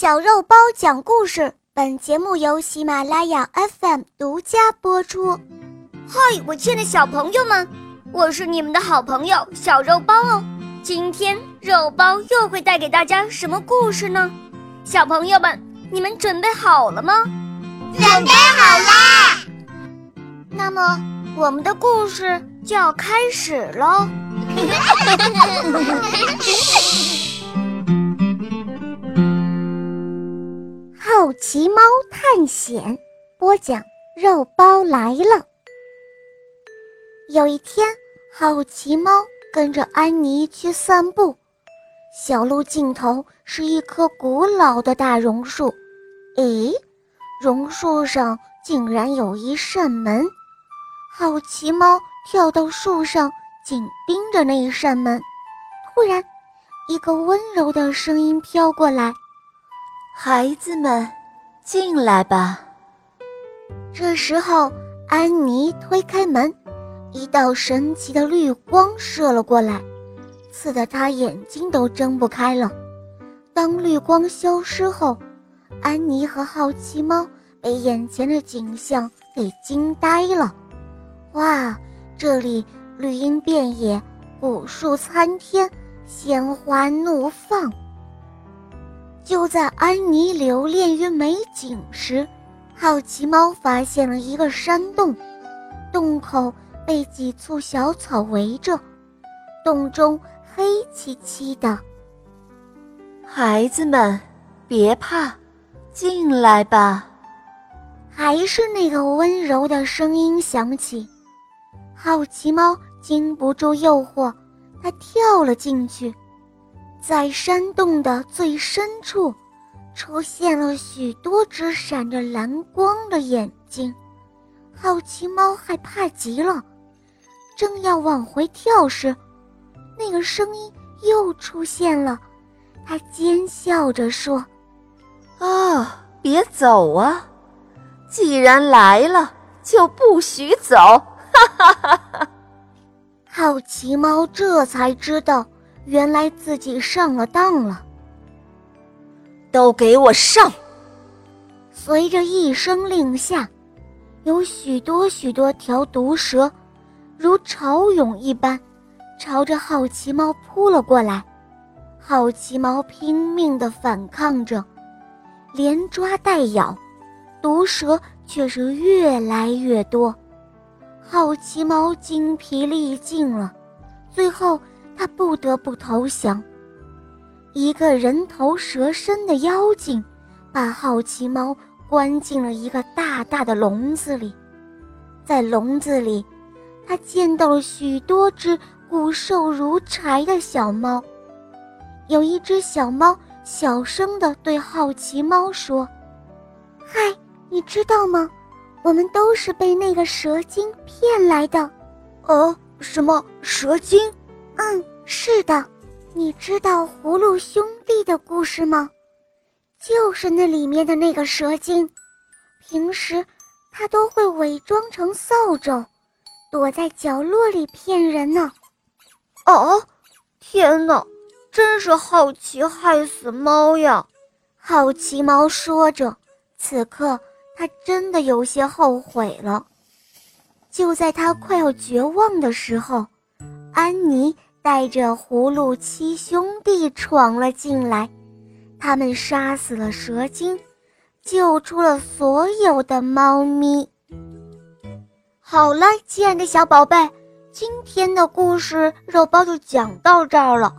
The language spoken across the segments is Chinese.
小肉包讲故事，本节目由喜马拉雅 FM 独家播出。嗨，我亲爱的小朋友们，我是你们的好朋友小肉包哦。今天肉包又会带给大家什么故事呢？小朋友们，你们准备好了吗？准备好啦！那么，我们的故事就要开始喽。奇猫探险，播讲肉包来了。有一天，好奇猫跟着安妮去散步，小路尽头是一棵古老的大榕树。诶，榕树上竟然有一扇门。好奇猫跳到树上，紧盯着那一扇门。突然，一个温柔的声音飘过来：“孩子们，进来吧。”这时候，安妮推开门，一道神奇的绿光射了过来，刺得她眼睛都睁不开了。当绿光消失后，安妮和好奇猫被眼前的景象给惊呆了。哇，这里绿荫遍野，古树参天，鲜花怒放。就在安妮留恋于美景时，好奇猫发现了一个山洞，洞口被几簇小草围着，洞中黑漆漆的。孩子们，别怕，进来吧。还是那个温柔的声音响起。好奇猫经不住诱惑，它跳了进去。在山洞的最深处，出现了许多只闪着蓝光的眼睛。好奇猫害怕极了，正要往回跳时，那个声音又出现了。它尖笑着说：“啊，别走啊！既然来了，就不许走。”哈哈哈哈！好奇猫这才知道，原来自己上了当了。都给我上！随着一声令下，有许多许多条毒蛇，如潮涌一般，朝着好奇猫扑了过来。好奇猫拼命地反抗着，连抓带咬，毒蛇却是越来越多。好奇猫精疲力尽了，最后他不得不投降。一个人头蛇身的妖精，把好奇猫关进了一个大大的笼子里。在笼子里，他见到了许多只骨瘦如柴的小猫。有一只小猫小声地对好奇猫说：“嗨，你知道吗？”我们都是被那个蛇精骗来的，呃，什么蛇精？嗯，是的。你知道葫芦兄弟的故事吗？就是那里面的那个蛇精，平时他都会伪装成扫帚，躲在角落里骗人呢。哦，天哪，真是好奇害死猫呀！好奇猫说着，此刻。他真的有些后悔了。就在他快要绝望的时候，安妮带着葫芦七兄弟闯了进来，他们杀死了蛇精，救出了所有的猫咪。好了，亲爱的小宝贝，今天的故事肉包就讲到这儿了，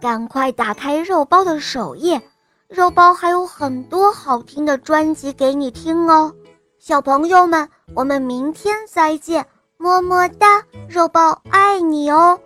赶快打开肉包的首页。肉包还有很多好听的专辑给你听哦，小朋友们，我们明天再见，么么哒，肉包爱你哦。